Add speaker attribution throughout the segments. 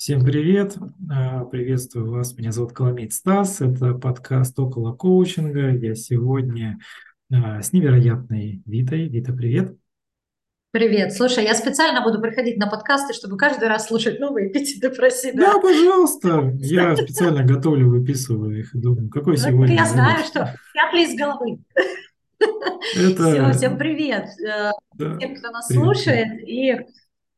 Speaker 1: Всем привет! А, приветствую вас. Меня зовут Коломейт Стас. Это подкаст «Около коучинга». Я сегодня а, с невероятной Витой. Вита, привет!
Speaker 2: Привет. Слушай, я специально буду приходить на подкасты, чтобы каждый раз слушать новые эпитеты про себя.
Speaker 1: Да, пожалуйста. Я специально готовлю, выписываю их и думаю, какой сегодня
Speaker 2: Я знаю, что пятли из головы. Это... Все, всем привет. Да. Всем, кто нас привет. слушает. И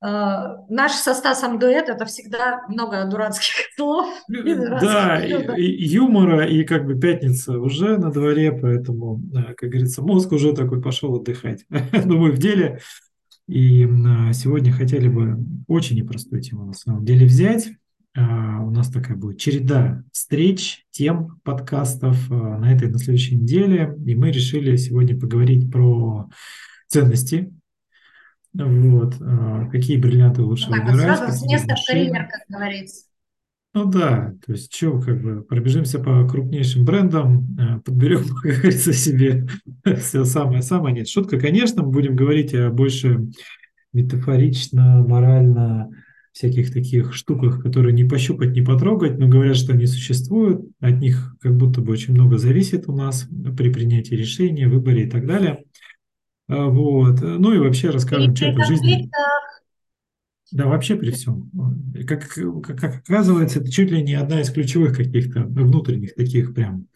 Speaker 2: наш со Стасом дуэт – это всегда много дурацких слов.
Speaker 1: Да, и, и юмора, и как бы пятница уже на дворе, поэтому, как говорится, мозг уже такой пошел отдыхать. Думаю, в деле. И сегодня хотели бы очень непростую тему на самом деле взять. А, у нас такая будет череда встреч, тем, подкастов а, на этой и на следующей неделе. И мы решили сегодня поговорить про ценности, вот. А, какие бриллианты лучше ну, так, выбирать?
Speaker 2: Сразу с места в карьер, как говорится.
Speaker 1: Ну да, то есть что, как бы пробежимся по крупнейшим брендам, а, подберем, как говорится, себе все самое-самое. Нет, шутка, конечно, мы будем говорить о больше метафорично, морально, всяких таких штуках, которые не пощупать, не потрогать, но говорят, что они существуют, от них как будто бы очень много зависит у нас при принятии решения, выборе и так далее. А, вот. Ну и вообще расскажем, что это в жизни. Да, вообще при всем. Как, как, как оказывается, это чуть ли не одна из ключевых каких-то внутренних таких прям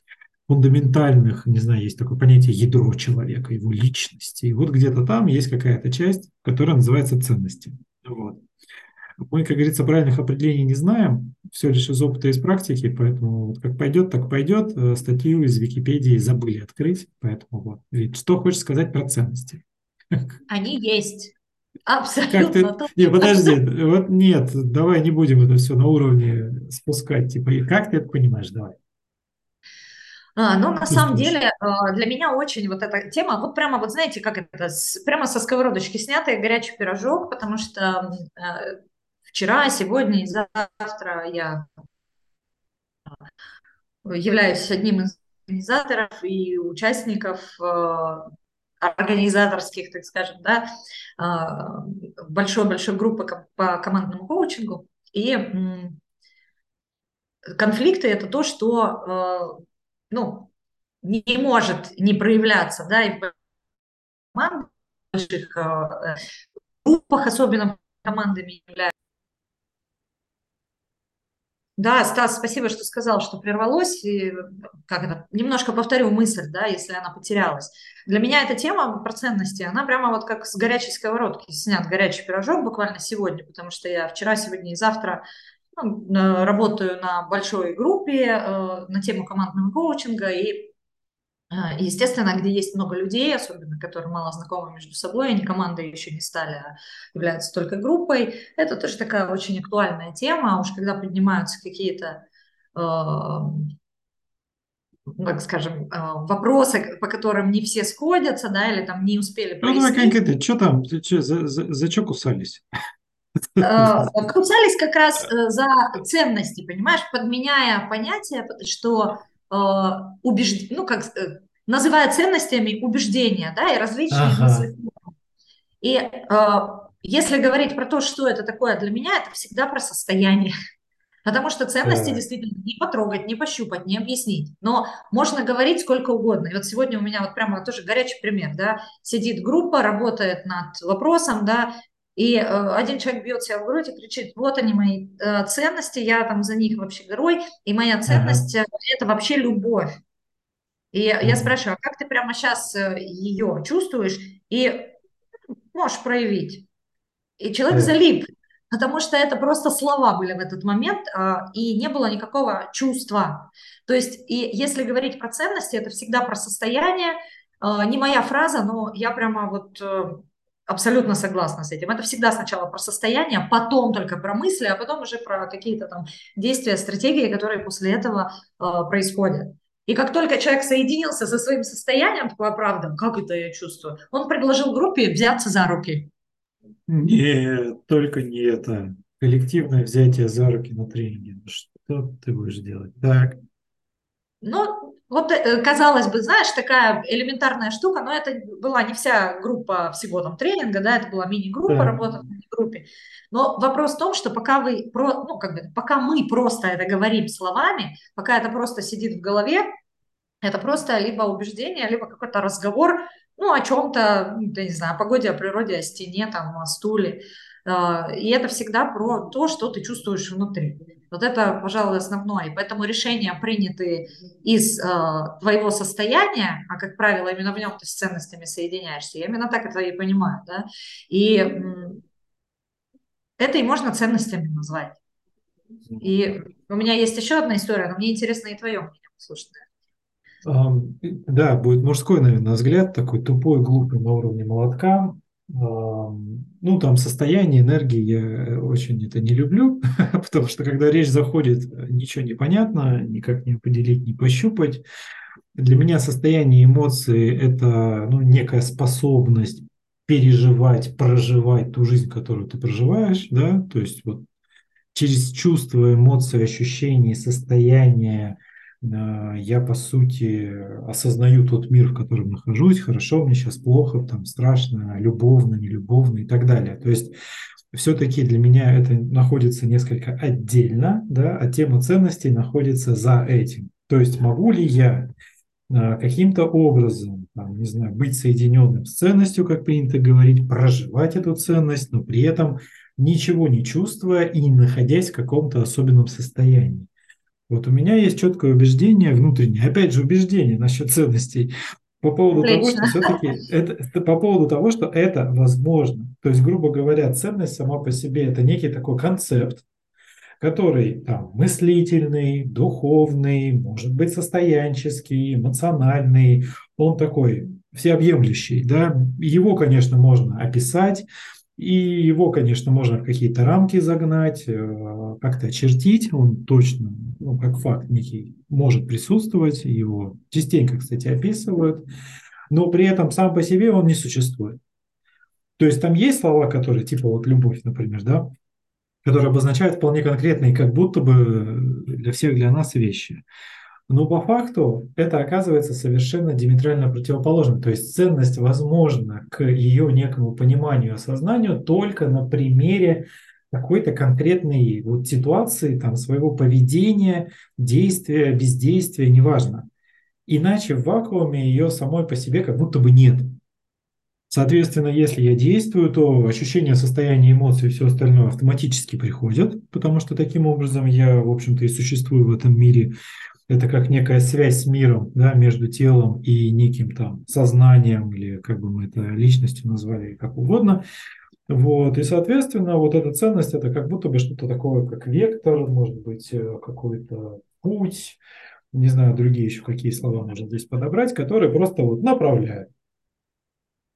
Speaker 1: фундаментальных, не знаю, есть такое понятие ядро человека, его личности. И вот где-то там есть какая-то часть, которая называется ценности. Вот. Мы, как говорится, правильных определений не знаем, все лишь из опыта и из практики, поэтому вот как пойдет, так пойдет. Э, статью из Википедии забыли открыть, поэтому вот. Ведь что хочешь сказать про ценности?
Speaker 2: Они есть. Абсолютно.
Speaker 1: Как ты... Не, подожди, вот нет, давай не будем это все на уровне спускать. Типа, и как ты это понимаешь? Давай.
Speaker 2: А, ну, на самом деле, а, для меня очень вот эта тема, вот прямо, вот знаете, как это, прямо со сковородочки снятый горячий пирожок, потому что э, вчера, сегодня и завтра я являюсь одним из организаторов и участников э, организаторских, так скажем, да, э, большой-большой группы по командному коучингу. И конфликты – это то, что, э, ну, не может не проявляться, да, и в больших группах, особенно командами являются да, Стас, спасибо, что сказал, что прервалось. И, как это, немножко повторю мысль, да, если она потерялась. Для меня эта тема про ценности, она прямо вот как с горячей сковородки снят горячий пирожок буквально сегодня, потому что я вчера, сегодня и завтра ну, работаю на большой группе э, на тему командного коучинга, и естественно, где есть много людей, особенно которые мало знакомы между собой, они командой еще не стали, а являются только группой, это тоже такая очень актуальная тема. Уж когда поднимаются какие-то, э, так скажем, э, вопросы, по которым не все сходятся, да, или там не успели
Speaker 1: прояснить. Ну, давай конкретно, что там, что, за, за, за что кусались?
Speaker 2: Э, кусались как раз э, за ценности, понимаешь, подменяя понятие, что убежд... ну, как э, называя ценностями убеждения, да, и различные ага. И э, если говорить про то, что это такое для меня, это всегда про состояние. Потому что ценности да. действительно не потрогать, не пощупать, не объяснить. Но можно говорить сколько угодно. И вот сегодня у меня вот прямо тоже горячий пример, да, сидит группа, работает над вопросом, да, и э, один человек бьет себя в грудь и кричит, вот они мои э, ценности, я там за них вообще горой, и моя ценность ага. Э, это вообще любовь. И ага. я спрашиваю, а как ты прямо сейчас ее чувствуешь и можешь проявить? И человек ага. залип, потому что это просто слова были в этот момент, э, и не было никакого чувства. То есть, и если говорить про ценности, это всегда про состояние, не моя фраза, но я прямо вот Абсолютно согласна с этим. Это всегда сначала про состояние, потом только про мысли, а потом уже про какие-то там действия, стратегии, которые после этого э, происходят. И как только человек соединился со своим состоянием, такой, правда, как это я чувствую, он предложил группе взяться за руки.
Speaker 1: Нет, только не это. Коллективное взятие за руки на тренинге. Ну, что ты будешь делать? Так.
Speaker 2: Ну, Вот, э, казалось бы, знаешь, такая элементарная штука, но это была не вся группа всего там тренинга, да, это была мини-группа,
Speaker 1: Да.
Speaker 2: работа в мини-группе. Но вопрос в том, что пока вы, про, ну, как бы, пока мы просто это говорим словами, пока это просто сидит в голове, это просто либо убеждение, либо какой-то разговор, ну, о чем-то, ну, я не знаю, о погоде, о природе, о стене, там, о стуле. А, и это всегда про то, что ты чувствуешь внутри. Вот это, пожалуй, основное. И поэтому решения, принятые из э, твоего состояния, а, как правило, именно в нем ты с ценностями соединяешься, я именно так это и понимаю, да, и м, это и можно ценностями назвать. И у меня есть еще одна история, но мне интересно и твое мнение послушать.
Speaker 1: Да, будет мужской, наверное, взгляд, такой тупой, глупый на уровне молотка. Ну, там состояние энергии я очень это не люблю, потому что когда речь заходит, ничего не понятно, никак не определить, не пощупать. Для меня состояние эмоций – это ну, некая способность переживать, проживать ту жизнь, которую ты проживаешь, да, то есть вот через чувства, эмоции, ощущения, состояние я, по сути, осознаю тот мир, в котором нахожусь, хорошо, мне сейчас плохо, там страшно, любовно, нелюбовно и так далее. То есть все-таки для меня это находится несколько отдельно, да, а тема ценностей находится за этим. То есть могу ли я а, каким-то образом, там, не знаю, быть соединенным с ценностью, как принято говорить, проживать эту ценность, но при этом ничего не чувствуя и не находясь в каком-то особенном состоянии. Вот у меня есть четкое убеждение внутреннее, опять же убеждение насчет ценностей по поводу Отлично. того, что все-таки это по поводу того, что это возможно. То есть, грубо говоря, ценность сама по себе это некий такой концепт, который там мыслительный, духовный, может быть состоянческий, эмоциональный, он такой всеобъемлющий, да. Его, конечно, можно описать, и его, конечно, можно в какие-то рамки загнать, э, как-то очертить. Он точно, ну, как факт некий, может присутствовать. Его частенько, кстати, описывают. Но при этом сам по себе он не существует. То есть там есть слова, которые, типа вот любовь, например, да, которые обозначают вполне конкретные, как будто бы для всех для нас вещи. Но по факту это оказывается совершенно диаметрально противоположным. То есть ценность возможна к ее некому пониманию, осознанию только на примере какой-то конкретной вот ситуации, там, своего поведения, действия, бездействия, неважно. Иначе в вакууме ее самой по себе как будто бы нет. Соответственно, если я действую, то ощущение состояния эмоций и все остальное автоматически приходят, потому что таким образом я, в общем-то, и существую в этом мире это как некая связь с миром, да, между телом и неким там сознанием, или как бы мы это личностью назвали, как угодно. Вот, и, соответственно, вот эта ценность, это как будто бы что-то такое, как вектор, может быть, э, какой-то путь, не знаю, другие еще какие слова можно здесь подобрать, которые просто вот направляют.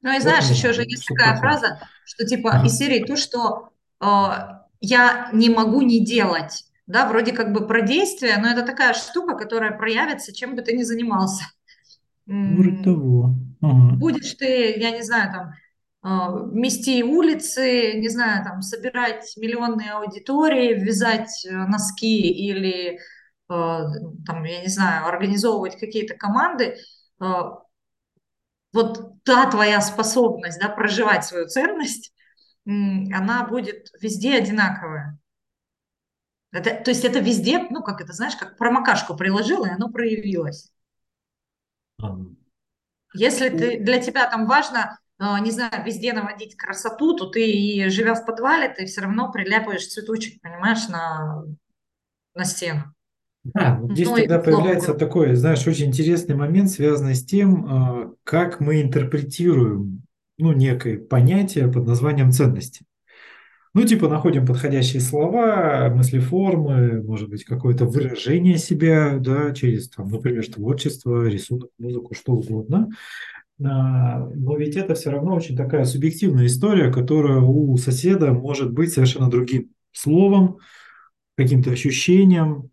Speaker 2: Ну и знаешь, вот, еще же есть такая такое. фраза, что типа ага. из серии то, что э, я не могу не делать да, вроде как бы про действие, но это такая штука, которая проявится, чем бы ты ни занимался.
Speaker 1: Вроде того. Ага.
Speaker 2: Будешь ты, я не знаю, там, а, мести улицы, не знаю, там, собирать миллионные аудитории, вязать э, носки или, а, там, я не знаю, организовывать какие-то команды, а, вот та твоя способность, да, проживать свою ценность, она будет везде одинаковая. Это, то есть это везде, ну, как это, знаешь, как промокашку приложил, и оно проявилось. Если ты, ну для тебя там важно, а, не знаю, везде наводить красоту, то ты и живя в подвале, ты все равно приляпаешь цветочек, понимаешь, на, на стену.
Speaker 1: Да, вот здесь ну, тогда появляется такой, знаешь, очень интересный момент, связанный с тем, а, как мы интерпретируем ну, некое понятие под названием ценности. Ну, типа, находим подходящие слова, мыслеформы, может быть, какое-то выражение себя, да, через, там, например, творчество, рисунок, музыку, что угодно. А, но ведь это все равно очень такая субъективная история, которая у соседа может быть совершенно другим словом, каким-то ощущением,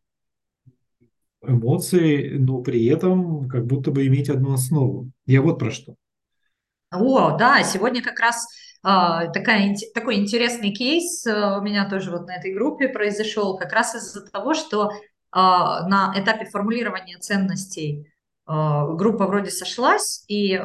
Speaker 1: эмоцией, но при этом как будто бы иметь одну основу. Я вот про что.
Speaker 2: О, да, сегодня как раз такая, такой интересный кейс э, у меня тоже вот на этой группе произошел как раз из-за того, что а, на этапе формулирования ценностей группа вроде сошлась, и,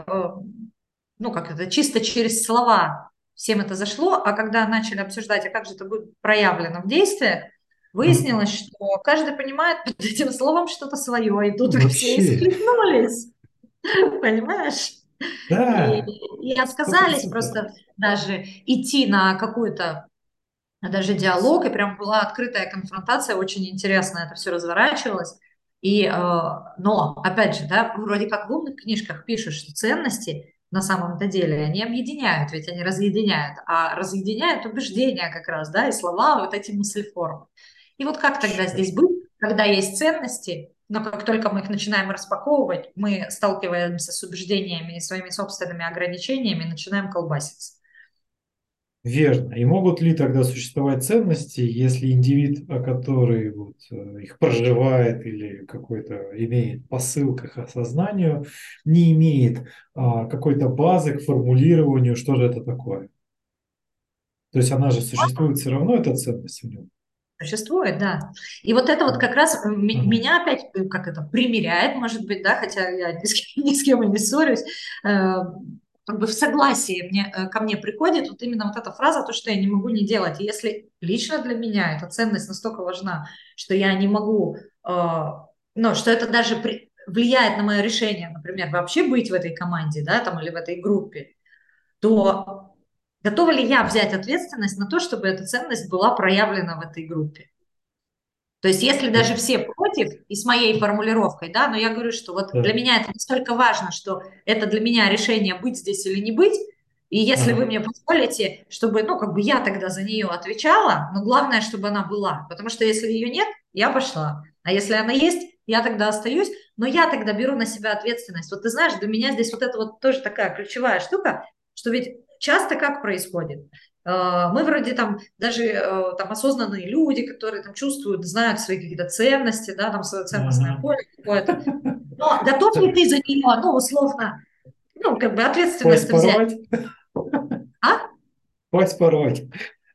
Speaker 2: ну, как это, чисто через слова всем это зашло, а когда начали обсуждать, а как же это будет проявлено в действиях, выяснилось, что каждый понимает под этим словом что-то свое, и тут Вообще. все исхлестнулись. Понимаешь? Да. И, и отказались просто даже идти на какую-то даже диалог, и прям была открытая конфронтация, очень интересно это все разворачивалось. И, э, но, опять же, да, вроде как в умных книжках пишут, что ценности на самом-то деле они объединяют, ведь они разъединяют, а разъединяют убеждения как раз, да, и слова, вот эти мыслеформы. И вот как тогда здесь быть, когда есть ценности, но как только мы их начинаем распаковывать, мы сталкиваемся с убеждениями и своими собственными ограничениями, начинаем колбаситься.
Speaker 1: Верно. И могут ли тогда существовать ценности, если индивид, который вот э, их проживает или какой-то имеет посыл к их осознанию, не имеет а, какой-то базы к формулированию, что же это такое? То есть она же существует все равно, эта ценность у него.
Speaker 2: Существует, да. И вот это вот как раз меня опять э, как это примеряет, может быть, да, хотя я ни с кем, ни с кем и не ссорюсь, э, как бы в согласии мне, э, ко мне приходит вот именно вот эта фраза, то, что я не могу не делать. И если лично для меня эта ценность настолько важна, что я не могу, ну, что это даже при, влияет на мое решение, например, вообще быть в этой команде, да, там, или в этой группе, то Готова ли я взять ответственность на то, чтобы эта ценность была проявлена в этой группе? То есть если даже все против, и с моей формулировкой, да, но я говорю, что вот для меня это настолько важно, что это для меня решение быть здесь или не быть, и если вы мне позволите, чтобы, ну, как бы я тогда за нее отвечала, но главное, чтобы она была, потому что если ее нет, я пошла, а если она есть, я тогда остаюсь, но я тогда беру на себя ответственность. Вот ты знаешь, для меня здесь вот это вот тоже такая ключевая штука, что ведь часто как происходит? Э, мы вроде там даже э, там осознанные люди, которые там чувствуют, знают свои какие-то ценности, да, там свое ценностное поле какое-то. Но готов ли ты за нее, ну, условно, ну, как бы ответственность взять?
Speaker 1: А? Пусть порвать.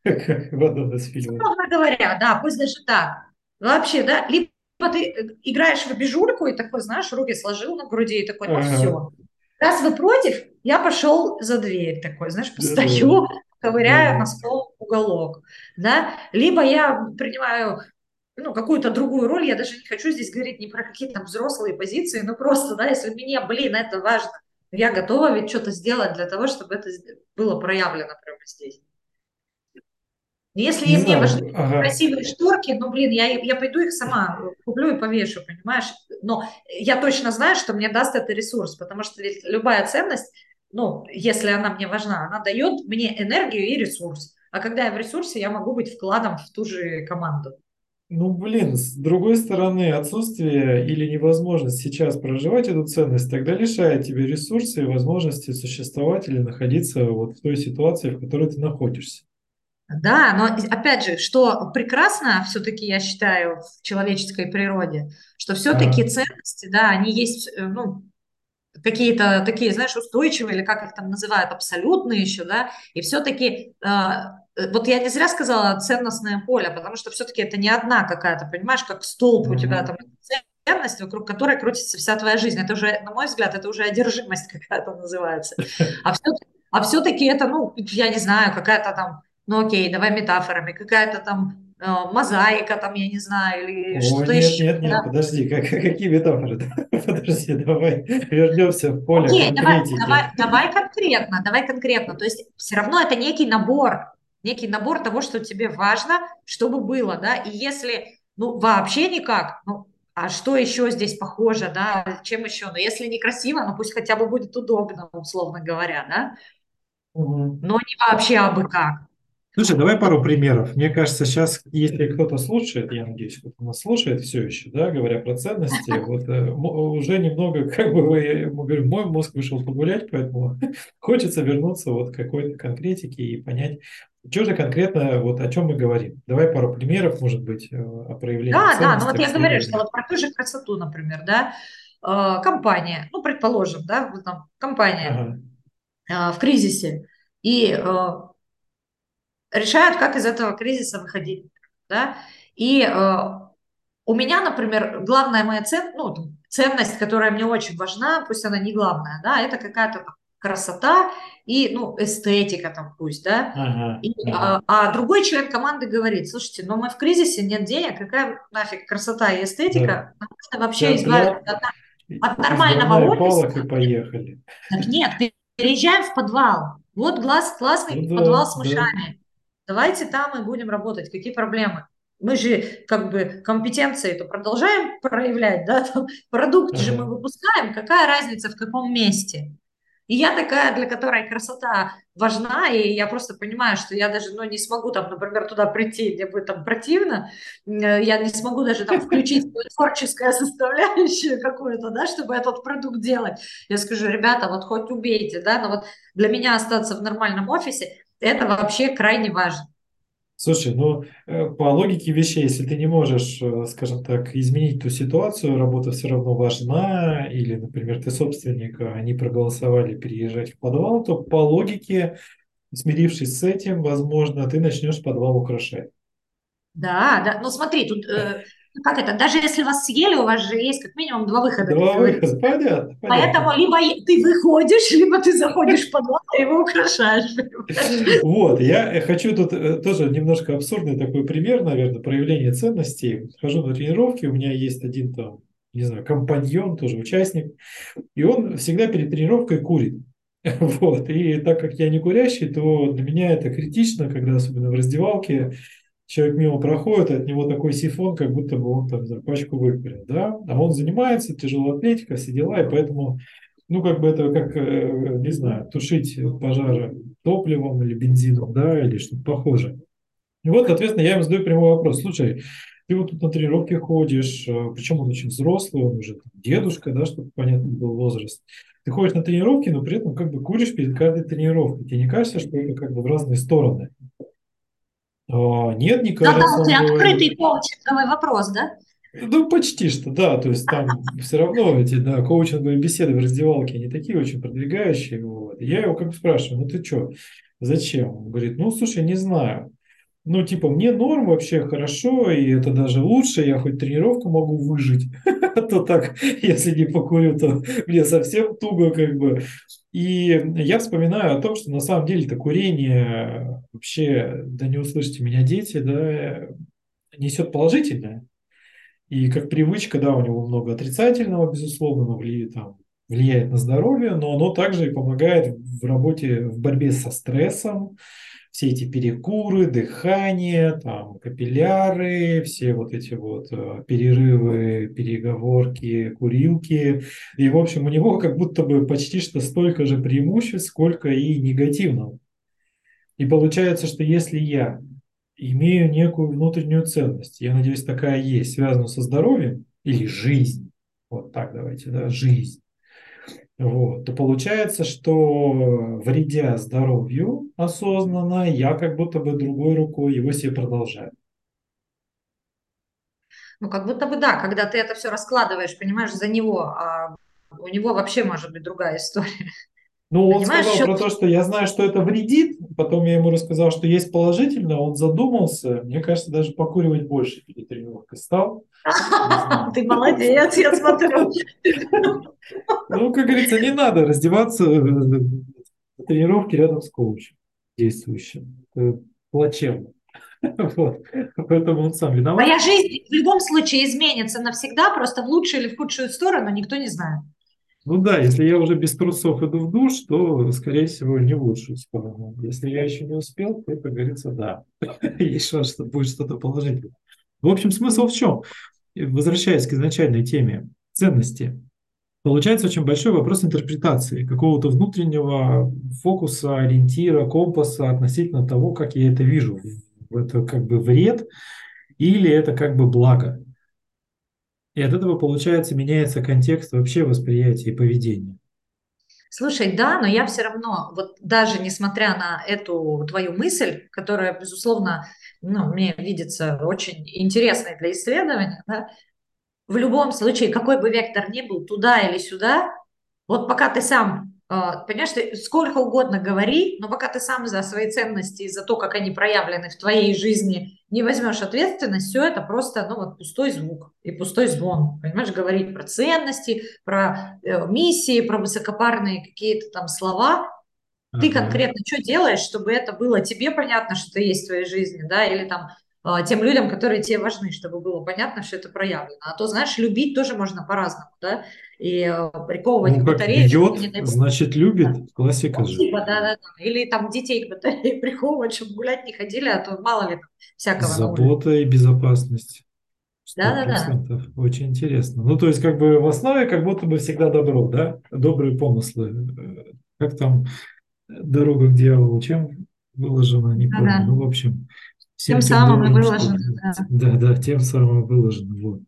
Speaker 1: В одном из фильмов.
Speaker 2: Условно говоря, да, пусть даже так. Вообще, да, либо ты играешь в обижульку и такой, знаешь, руки сложил на груди и такой, ну, все. Раз вы против, я пошел за дверь такой, знаешь, постою, ковыряю на стол уголок, да, либо я принимаю ну, какую-то другую роль, я даже не хочу здесь говорить не про какие-то взрослые позиции, но просто, да, если мне, блин, это важно, я готова ведь что-то сделать для того, чтобы это было проявлено прямо здесь. Если не мне важны ага. красивые шторки, ну, блин, я, я пойду их сама куплю и повешу, понимаешь? Но я точно знаю, что мне даст это ресурс, потому что ведь любая ценность, ну, если она мне важна, она дает мне энергию и ресурс. А когда я в ресурсе, я могу быть вкладом в ту же команду.
Speaker 1: Ну, блин, с другой стороны, отсутствие или невозможность сейчас проживать эту ценность тогда лишает тебе ресурса и возможности существовать или находиться вот в той ситуации, в которой ты находишься.
Speaker 2: Да, но опять же, что прекрасно все-таки, я считаю, в человеческой природе, что все-таки а. ценности, да, они есть, э, ну, какие-то такие, знаешь, устойчивые, или как их там называют, абсолютные еще, да, и все-таки, а, э, вот я не зря сказала ценностное поле, потому что все-таки это не одна какая-то, понимаешь, как столб mm-hmm. у тебя там ценность, вокруг которой крутится вся твоя жизнь. Это уже, на мой взгляд, это уже одержимость какая-то называется. А все-таки, а все-таки это, ну, я не знаю, какая-то там ну окей, давай метафорами, какая-то там мозаика там, я не знаю, или что-то
Speaker 1: нет, еще. Нет, нет, да? подожди, как, какие метафоры? подожди, давай вернемся в поле Окей,
Speaker 2: давай, давай, давай конкретно, давай конкретно. То есть все равно это некий набор, некий набор того, что тебе важно, чтобы было, да, и если, ну, вообще никак, ну, а что еще здесь похоже, да, чем еще? Но ну, если некрасиво, ну пусть хотя бы будет удобно, условно говоря, да, угу. но не вообще абы как.
Speaker 1: Слушай, давай пару примеров. Мне кажется, сейчас, если кто-то слушает, я надеюсь, кто-то нас слушает все еще, да, говоря про ценности, вот э, уже немного, как бы, мы говорим, мой мозг вышел погулять, поэтому хочется вернуться вот к какой-то конкретике и понять, что же конкретно, вот о чем мы говорим. Давай пару примеров, может быть, э, о проявлении
Speaker 2: Да, да, ну вот я говорю, что вот про ту же красоту, например, да, э, компания, ну, предположим, да, вот там компания ага. в кризисе, и решают, как из этого кризиса выходить. Да? И э, у меня, например, главная моя цель, ну, ценность, которая мне очень важна, пусть она не главная, да, это какая-то красота и, ну, эстетика там пусть, да. Ага, и, ага. А, а другой член команды говорит, слушайте, но мы в кризисе, нет денег, какая нафиг красота и эстетика, да. вообще избавиться от, от нормального офиса.
Speaker 1: и поехали.
Speaker 2: Так нет, переезжаем в подвал. Вот глаз, классный ну, подвал да, с мышами. Да. Давайте там и будем работать. Какие проблемы? Мы же как бы компетенции это продолжаем проявлять, да, там, продукт же мы выпускаем, какая разница в каком месте? И я такая, для которой красота важна, и я просто понимаю, что я даже ну, не смогу там, например, туда прийти, где будет там противно, я не смогу даже там включить творческое составляющее какое-то, да, чтобы этот продукт делать. Я скажу, ребята, вот хоть убейте, да, но вот для меня остаться в нормальном офисе, это вообще крайне важно.
Speaker 1: Слушай, ну э, по логике вещей, если ты не можешь, э, скажем так, изменить ту ситуацию, работа все равно важна, или, например, ты собственник, а они проголосовали переезжать в подвал, то по логике, смирившись с этим, возможно, ты начнешь подвал украшать.
Speaker 2: Да, да. Ну смотри, тут э, как это, даже если вас съели, у вас же есть как минимум два выхода.
Speaker 1: Два выхода, понятно, понятно.
Speaker 2: Поэтому либо ты выходишь, либо ты заходишь в подвал и его украшаешь.
Speaker 1: Вот, я хочу тут э, тоже немножко абсурдный такой пример, наверное, проявления ценностей. Хожу на тренировки, у меня есть один там, не знаю, компаньон, тоже участник, и он всегда перед тренировкой курит. Вот. И так как я не курящий, то для меня это критично, когда особенно в раздевалке человек мимо проходит, от него такой сифон, как будто бы он там пачку выкурил, да, а он занимается, тяжелая атлетика, все дела, и поэтому, ну, как бы это как, э, не знаю, тушить пожары топливом или бензином, да, или что-то похожее. И вот, соответственно, я ему задаю прямой вопрос, слушай, ты вот тут на тренировке ходишь, э, причем он очень взрослый, он уже дедушка, да, чтобы понятно был возраст. Ты ходишь на тренировки, но при этом как бы куришь перед каждой тренировкой. Тебе не кажется, что это как бы в разные стороны? А, нет, не кажется.
Speaker 2: Да, да, открытый коучинговый вопрос, да?
Speaker 1: Ну, почти что, да. То есть там все равно эти да, коучинговые беседы в раздевалке, они такие очень продвигающие. Вот. Я его как спрашиваю, ну ты что, зачем? Он говорит, ну, слушай, не знаю ну, типа, мне норм вообще хорошо, и это даже лучше, я хоть тренировку могу выжить, а то так, если не покурю, то мне совсем туго как бы. И я вспоминаю о том, что на самом деле это курение вообще, да не услышите меня дети, да, несет положительное. И как привычка, да, у него много отрицательного, безусловно, но влияет, там, влияет на здоровье, но оно также и помогает в работе, в борьбе со стрессом, все эти перекуры, дыхание, там, капилляры, все вот эти вот э, перерывы, переговорки, курилки. И, в общем, у него как будто бы почти что столько же преимуществ, сколько и негативного. И получается, что если я имею некую внутреннюю ценность, я надеюсь, такая есть, связанную со здоровьем или жизнь, вот так давайте, да, жизнь, вот, то получается, что вредя здоровью осознанно, я как будто бы другой рукой его себе продолжаю.
Speaker 2: Ну, как будто бы да, когда ты это все раскладываешь, понимаешь, за него, а у него вообще может быть другая история.
Speaker 1: Ну, он Понимаешь, сказал про то, что я знаю, что это вредит. Потом я ему рассказал, что есть положительно. Он задумался. Мне кажется, даже покуривать больше перед тренировкой стал.
Speaker 2: Ты молодец, я смотрю.
Speaker 1: Ну, как говорится, не надо раздеваться на тренировке рядом с коучем действующим. Это плачевно. Вот. Поэтому он сам виноват.
Speaker 2: Моя жизнь в любом случае изменится навсегда, просто в лучшую или в худшую сторону никто не знает.
Speaker 1: Ну да, если я уже без трусов иду в душ, то, скорее всего, не в лучшую сторону. Если я еще не успел, то, как говорится, да. Есть шанс, что будет что-то положительное. В общем, смысл в чем? Возвращаясь к изначальной теме ценности, получается очень большой вопрос интерпретации, какого-то внутреннего фокуса, ориентира, компаса относительно того, как я это вижу. Это как бы вред или это как бы благо. И от этого, получается, меняется контекст вообще восприятия и поведения.
Speaker 2: Слушай, да, но я все равно, вот даже несмотря на эту твою мысль, которая, безусловно, ну, мне видится очень интересной для исследования, да, в любом случае, какой бы вектор ни был, туда или сюда, вот пока ты сам понимаешь, ты сколько угодно говори, но пока ты сам за свои ценности и за то, как они проявлены в твоей жизни, не возьмешь ответственность, все это просто, ну, вот пустой звук и пустой звон. Понимаешь, говорить про ценности, про э, миссии, про высокопарные какие-то там слова. Ты
Speaker 1: Ага.
Speaker 2: конкретно что делаешь, чтобы это было тебе понятно, что это есть в твоей жизни, да, или там а, тем людям, которые тебе важны, чтобы было понятно, что это проявлено. А то, знаешь, любить тоже можно по-разному, да, и э, приковывать
Speaker 1: Ну,
Speaker 2: к батарее,
Speaker 1: бьет,
Speaker 2: не
Speaker 1: значит любит. Классика
Speaker 2: ну,
Speaker 1: же.
Speaker 2: типа, да, да, да. Или там детей к батарее приковывать, чтобы гулять не ходили, а то мало ли там всякого.
Speaker 1: Забота и безопасность.
Speaker 2: Да, да, да.
Speaker 1: Очень интересно. Ну, то есть, как бы в основе как будто бы всегда добро, да? Добрые помыслы. Э, Как там дорога к дьяволу, чем выложена, не помню.
Speaker 2: Ага.
Speaker 1: Ну, в общем,
Speaker 2: Тем
Speaker 1: всем тем
Speaker 2: самым и выложено, да.
Speaker 1: Да, да, тем самым выложено. Вот.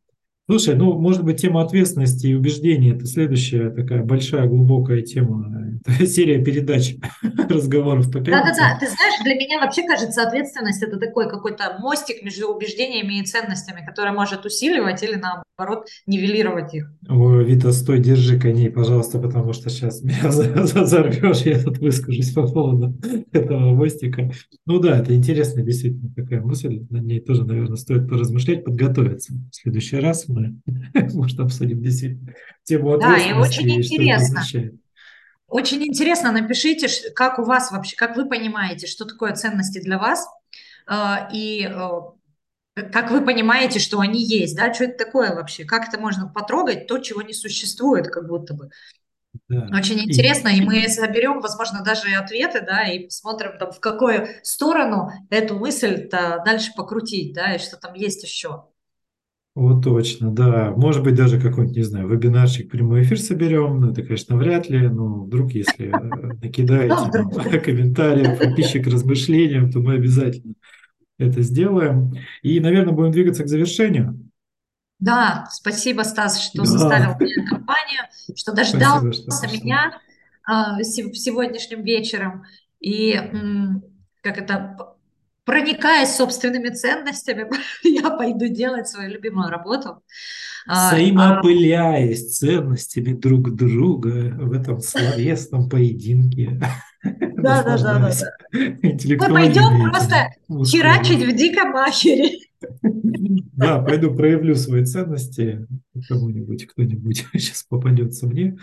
Speaker 1: Слушай, ну, может быть, тема ответственности и убеждений – это следующая такая большая, глубокая тема. Это серия передач, разговоров по
Speaker 2: Да-да-да, ты знаешь, для меня вообще кажется, ответственность это такой какой-то мостик между убеждениями и ценностями, который может усиливать или наоборот нивелировать их.
Speaker 1: Ой, Вита, стой, держи коней, пожалуйста, потому что сейчас меня взорвешь, я тут выскажусь по поводу этого мостика. Ну да, это интересная действительно такая мысль, на ней тоже, наверное, стоит поразмышлять, подготовиться. В следующий раз мы, может, обсудим действительно тему
Speaker 2: Да, и очень
Speaker 1: и
Speaker 2: интересно. Очень интересно, напишите, как у вас вообще, как вы понимаете, что такое ценности для вас, а, и э, как вы понимаете, что они есть, да, что это такое вообще, как это можно потрогать, то, чего не существует, как будто бы.
Speaker 1: Да.
Speaker 2: Очень
Speaker 1: И
Speaker 2: интересно, и мы соберем, возможно, даже и ответы, да, и посмотрим, там, в какую сторону эту мысль-то дальше покрутить, да, и что там есть еще.
Speaker 1: Вот точно, да. Может быть, даже какой-нибудь, не знаю, вебинарчик, прямой эфир соберем. Ну, это, конечно, вряд ли, но вдруг, если э,
Speaker 2: Ну,
Speaker 1: накидаете там
Speaker 2: вдруг.
Speaker 1: комментариев и пищи к размышлениям, то мы обязательно это сделаем. И, наверное, будем двигаться к завершению.
Speaker 2: Да, спасибо, Стас, что
Speaker 1: Да,
Speaker 2: составил мне компанию, что дождался
Speaker 1: спасибо, что
Speaker 2: меня се- сегодняшним вечером. И как это, проникаясь собственными ценностями, я пойду делать свою любимую работу. А, а,
Speaker 1: Взаимоопыляясь ценностями друг друга в этом словесном поединке,
Speaker 2: да, да, да, да. Мы пойдем просто херачить в диком ахере.
Speaker 1: Да, пойду проявлю свои ценности кому-нибудь, кто-нибудь сейчас попадется мне.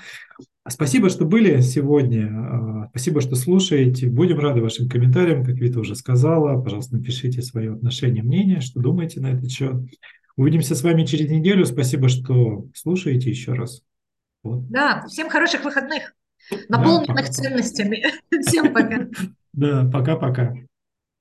Speaker 1: А Спасибо, что были сегодня. А, Спасибо, что слушаете. Будем рады вашим комментариям, как Вита уже сказала. Пожалуйста, напишите свое отношение, мнение, что думаете на этот счет. Увидимся с вами через неделю. Спасибо, что слушаете еще раз. Вот.
Speaker 2: Да, всем хороших выходных,
Speaker 1: Да,
Speaker 2: наполненных
Speaker 1: пока-пока.
Speaker 2: ценностями. Всем пока.
Speaker 1: Да, пока-пока.